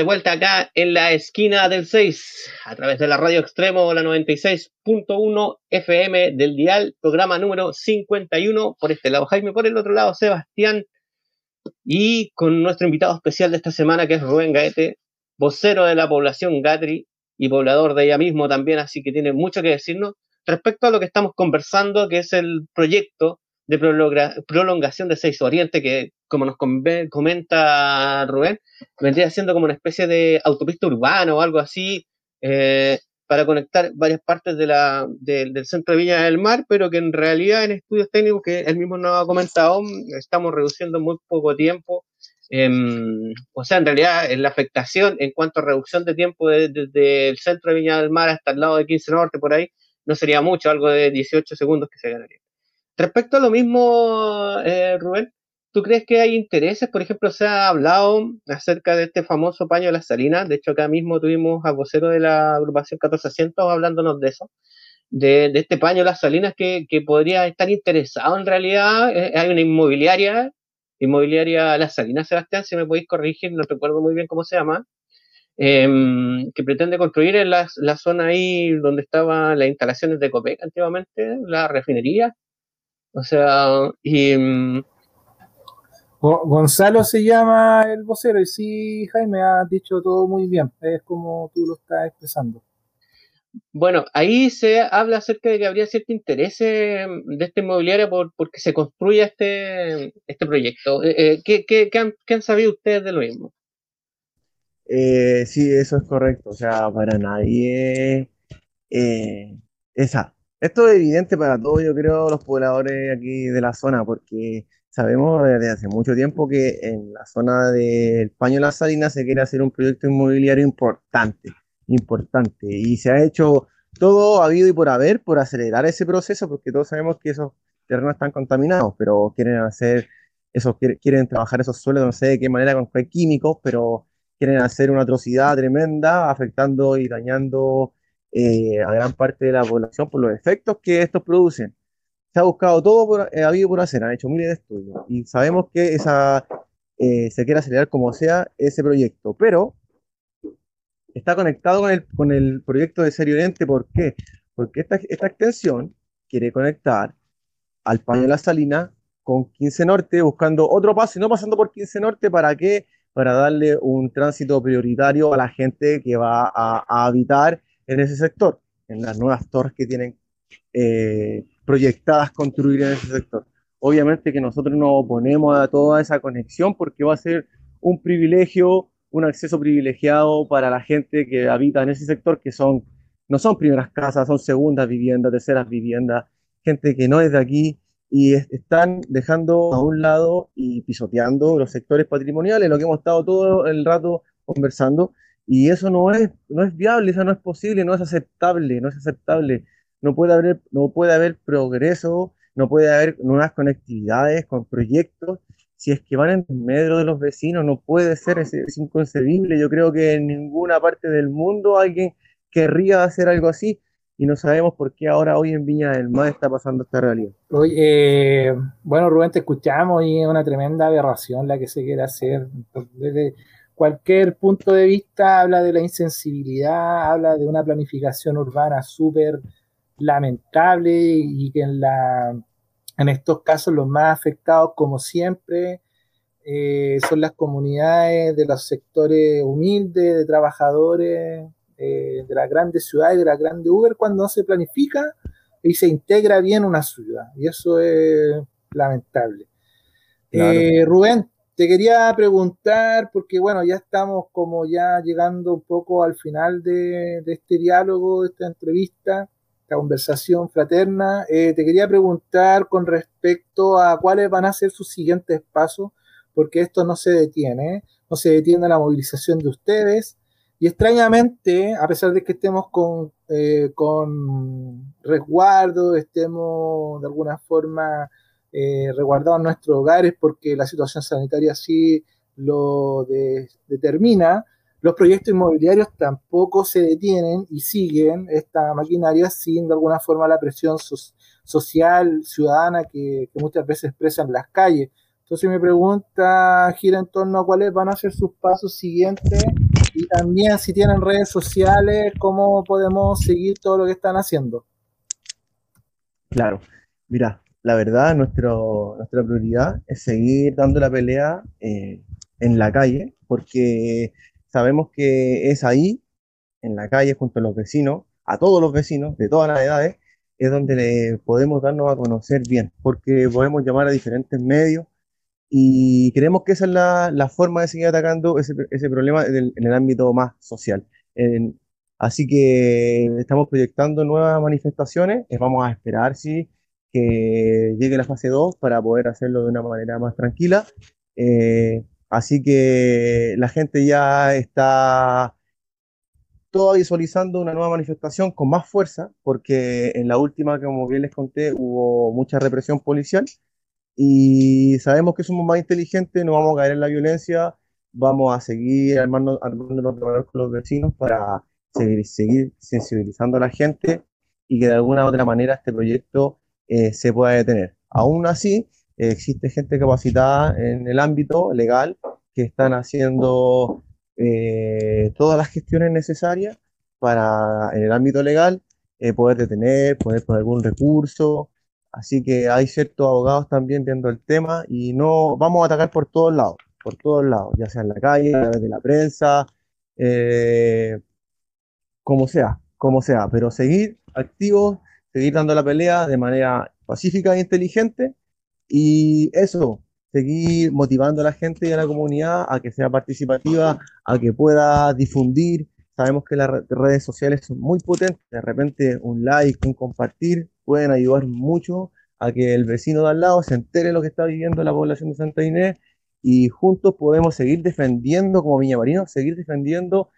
Vuelta acá en la esquina del 6, a través de la radio extremo, la 96.1 FM del dial, programa número 51, por este lado Jaime, por el otro lado Sebastián, y con nuestro invitado especial de esta semana, que es Rubén Gaete, vocero de la población Gatri y poblador de ella mismo también, así que tiene mucho que decirnos respecto a lo que estamos conversando, que es el proyecto de prolongación de Seis Oriente, que como nos comenta Rubén, vendría siendo como una especie de autopista urbana o algo así, eh, para conectar varias partes de la, del centro de Viña del Mar, pero que en realidad en estudios técnicos que él mismo nos ha comentado, estamos reduciendo en muy poco tiempo. Em, o sea, en realidad la afectación en cuanto a reducción de tiempo desde el centro de Viña del Mar hasta el lado de 15 Norte, por ahí, no sería mucho, algo de 18 segundos que se ganaría. Respecto a lo mismo, eh, Rubén, ¿Tú crees que hay intereses? Por ejemplo, se ha hablado acerca de este famoso paño de las salinas. De hecho, acá mismo tuvimos a vocero de la agrupación 1400 hablándonos de eso, de, este paño de las salinas que, podría estar interesado en realidad. Eh, hay una inmobiliaria, inmobiliaria Las Salinas Sebastián, si me podéis corregir, no recuerdo muy bien cómo se llama, em, que pretende construir en la, la, zona ahí donde estaban las instalaciones de Copec antiguamente, la refinería. O sea, y mm, Gonzalo se llama el vocero y sí, Jaime, ha dicho todo muy bien, es como tú lo estás expresando. Bueno, ahí se habla acerca de que habría cierto interés de esta inmobiliaria por porque se construya este, este proyecto. Eh, eh, ¿qué, han, sabido ustedes de lo mismo? Eh, sí, eso es correcto. O sea, para nadie. esa. Esto es evidente para todos, yo creo, los pobladores aquí de la zona, porque Sabemos desde hace mucho tiempo que en la zona del Paño de las Salinas se quiere hacer un proyecto inmobiliario importante, importante, y se ha hecho todo habido y por haber por acelerar ese proceso, porque todos sabemos que esos terrenos están contaminados, pero quieren hacer, esos, quieren trabajar esos suelos, no sé de qué manera, con químicos, pero quieren hacer una atrocidad tremenda, afectando y dañando eh, a gran parte de la población por los efectos que estos producen se ha buscado todo por, eh, habido por hacer, han hecho miles de estudios y sabemos que esa, eh, se quiere acelerar como sea ese proyecto, pero está conectado con el, con el proyecto de Serio Oriente, ¿por qué? Porque esta, esta extensión quiere conectar al Paño de la Salina con 15 Norte, buscando otro paso y no pasando por 15 Norte, ¿para qué? Para darle un tránsito prioritario a la gente que va a, a habitar en ese sector, en las nuevas torres que tienen eh, proyectadas construir en ese sector. Obviamente que nosotros nos oponemos a toda esa conexión porque va a ser un privilegio, un acceso privilegiado para la gente que habita en ese sector, que son, no son primeras casas, son segundas viviendas, terceras viviendas, gente que no es de aquí y están dejando a un lado y pisoteando los sectores patrimoniales, lo que hemos estado todo el rato conversando, y eso no es, no es viable, eso no es posible, no es aceptable, no es aceptable no puede haber, no puede haber progreso, no puede haber nuevas conectividades con proyectos si es que van en medio de los vecinos, no puede ser, es, inconcebible. Yo creo que en ninguna parte del mundo alguien querría hacer algo así y no sabemos por qué ahora hoy en Viña del Mar está pasando esta realidad. Eh, bueno, Rubén, te escuchamos y es una tremenda aberración la que se quiere hacer. Cualquier punto de vista habla de la insensibilidad, habla de una planificación urbana súper lamentable y que en, la, en estos casos los más afectados, como siempre, eh, son las comunidades de los sectores humildes, de trabajadores eh, de las grandes ciudades, de la grande Uber, cuando no se planifica y se integra bien una ciudad. Y eso es lamentable. Eh, Rubén, te quería preguntar, porque bueno, ya estamos como ya llegando un poco al final de, este diálogo, de esta entrevista conversación fraterna. Eh, te quería preguntar con respecto a cuáles van a ser sus siguientes pasos, porque esto no se detiene, no se detiene la movilización de ustedes. Y extrañamente, a pesar de que estemos con, eh, con resguardo, estemos de alguna forma eh, en nuestros hogares porque la situación sanitaria así lo determina, los proyectos inmobiliarios tampoco se detienen y siguen esta maquinaria sin de alguna forma la presión social, ciudadana que, muchas veces expresan las calles. Entonces mi pregunta gira en torno a cuáles van a ser sus pasos siguientes y también si tienen redes sociales, cómo podemos seguir todo lo que están haciendo. Claro, mira, la verdad, nuestro, nuestra prioridad es seguir dando la pelea eh, en la calle, porque sabemos que es ahí, en la calle, junto a los vecinos, a todos los vecinos de todas las edades, es donde podemos darnos a conocer bien, porque podemos llamar a diferentes medios y creemos que esa es la, forma de seguir atacando ese, problema en el, ámbito más social. así que estamos proyectando nuevas manifestaciones, vamos a esperar si que llegue la fase 2 para poder hacerlo de una manera más tranquila. Eh, así que la gente ya está toda visualizando una nueva manifestación con más fuerza, porque en la última, como bien les conté, hubo mucha represión policial y sabemos que somos más inteligentes, no vamos a caer en la violencia, vamos a seguir armando, armándonos con los vecinos para seguir, seguir sensibilizando a la gente y que de alguna u otra manera este proyecto eh, se pueda detener. Aún así, existe gente capacitada en el ámbito legal que están haciendo eh, todas las gestiones necesarias para, en el ámbito legal, eh, poder detener, poder poner algún recurso. Así que hay ciertos abogados también viendo el tema y no vamos a atacar por todos lados, por todos lados, ya sea en la calle, a través de la prensa, como sea, como sea, pero seguir activos seguir dando la pelea de manera pacífica e inteligente y eso, seguir motivando a la gente y a la comunidad a que sea participativa, a que pueda difundir. Sabemos que las redes sociales son muy potentes, de repente un like, un compartir pueden ayudar mucho a que el vecino de al lado se entere lo que está viviendo la población de Santa Inés y juntos podemos seguir defendiendo como Viña Marino, seguir defendiendo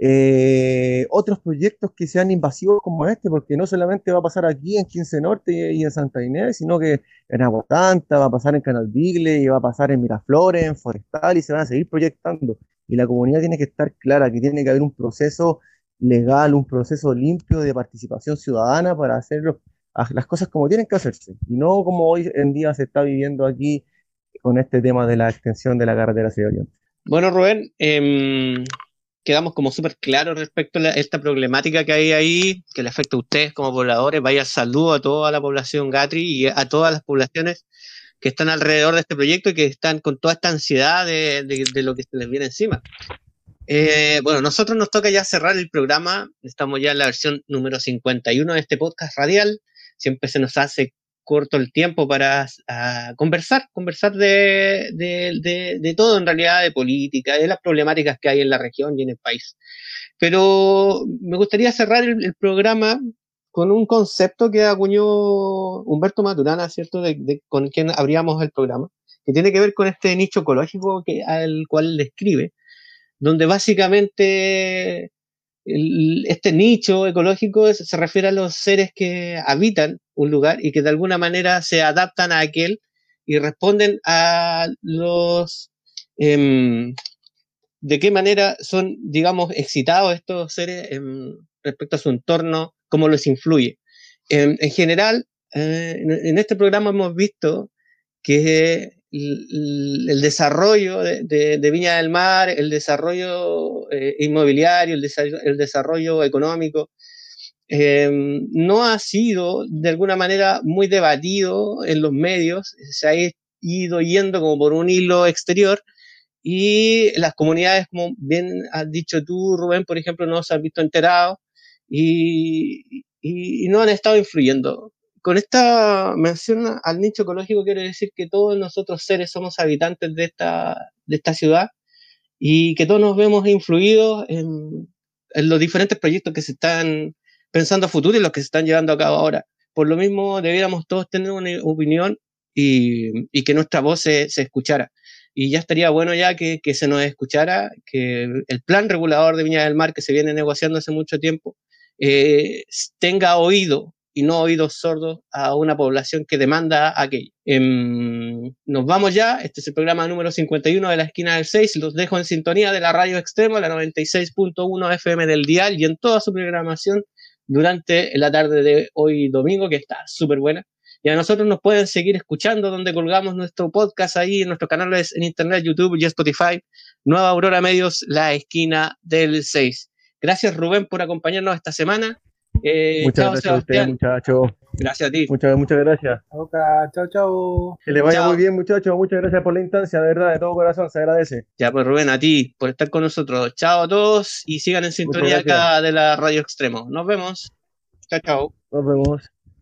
eh, otros proyectos que sean invasivos como este, porque no solamente va a pasar aquí en 15 Norte y, en Santa Inés, sino que en Aguatanta, va a pasar en Canal Vigle, y va a pasar en Miraflores, en Forestal, y se van a seguir proyectando. Y la comunidad tiene que estar clara que tiene que haber un proceso legal, un proceso limpio de participación ciudadana para hacer las cosas como tienen que hacerse, y no como hoy en día se está viviendo aquí con este tema de la extensión de la carretera hacia Oriente. Bueno, Rubén, eh, quedamos como súper claros respecto a esta problemática que hay ahí, que le afecta a ustedes como pobladores. Vaya saludo a toda la población Gatri y a todas las poblaciones que están alrededor de este proyecto y que están con toda esta ansiedad de, lo que se les viene encima. Eh, bueno, nosotros nos toca ya cerrar el programa. Estamos ya en la versión número 51 de este podcast radial. Siempre se nos hace corto el tiempo para conversar, conversar de, todo en realidad, de política, de las problemáticas que hay en la región y en el país. Pero me gustaría cerrar el, programa con un concepto que acuñó Humberto Maturana, ¿cierto? Con quien abríamos el programa, que tiene que ver con este nicho ecológico que, al cual describe, donde básicamente este nicho ecológico se refiere a los seres que habitan un lugar y que de alguna manera se adaptan a aquel y responden a los... Em, de qué manera son, digamos, excitados estos seres em, respecto a su entorno, cómo los influye. Em, en general, eh, en, este programa hemos visto que el, desarrollo de, Viña del Mar, el desarrollo eh, inmobiliario, el, desarrollo económico, em, no ha sido de alguna manera muy debatido en los medios, se ha ido yendo como por un hilo exterior y las comunidades, como bien has dicho tú, Rubén, por ejemplo, no se han visto enterados y no han estado influyendo con esta mención al nicho ecológico quiero decir que todos nosotros seres somos habitantes de esta, de esta ciudad y que todos nos vemos influidos en, los diferentes proyectos que se están pensando a futuro y los que se están llevando a cabo ahora. Por lo mismo, debiéramos todos tener una opinión y, que nuestra voz se, escuchara. Y ya estaría bueno ya que, se nos escuchara, que el plan regulador de Viña del Mar que se viene negociando hace mucho tiempo eh, tenga oído y no oídos sordos a una población que demanda aquello. Em, nos vamos ya, este es el programa número 51 de la esquina del 6, los dejo en sintonía de la radio extrema, la 96.1 FM del dial y en toda su programación durante la tarde de hoy domingo, que está súper buena. Y a nosotros nos pueden seguir escuchando donde colgamos nuestro podcast ahí en nuestros canales en internet, YouTube y Spotify. Nueva Aurora Medios, la esquina del 6. Gracias Rubén por acompañarnos esta semana eh, muchas gracias a usted, muchachos. Gracias a ti. Muchas, muchas gracias. chao, chao. Que le vaya muy bien, muchachos. Muchas gracias por la instancia, de verdad, de todo corazón, se agradece. Ya, pues Rubén, a ti por estar con nosotros. Chao a todos y sigan en sintonía acá de la Radio Extremo. Nos vemos. Chao, chao. Nos vemos.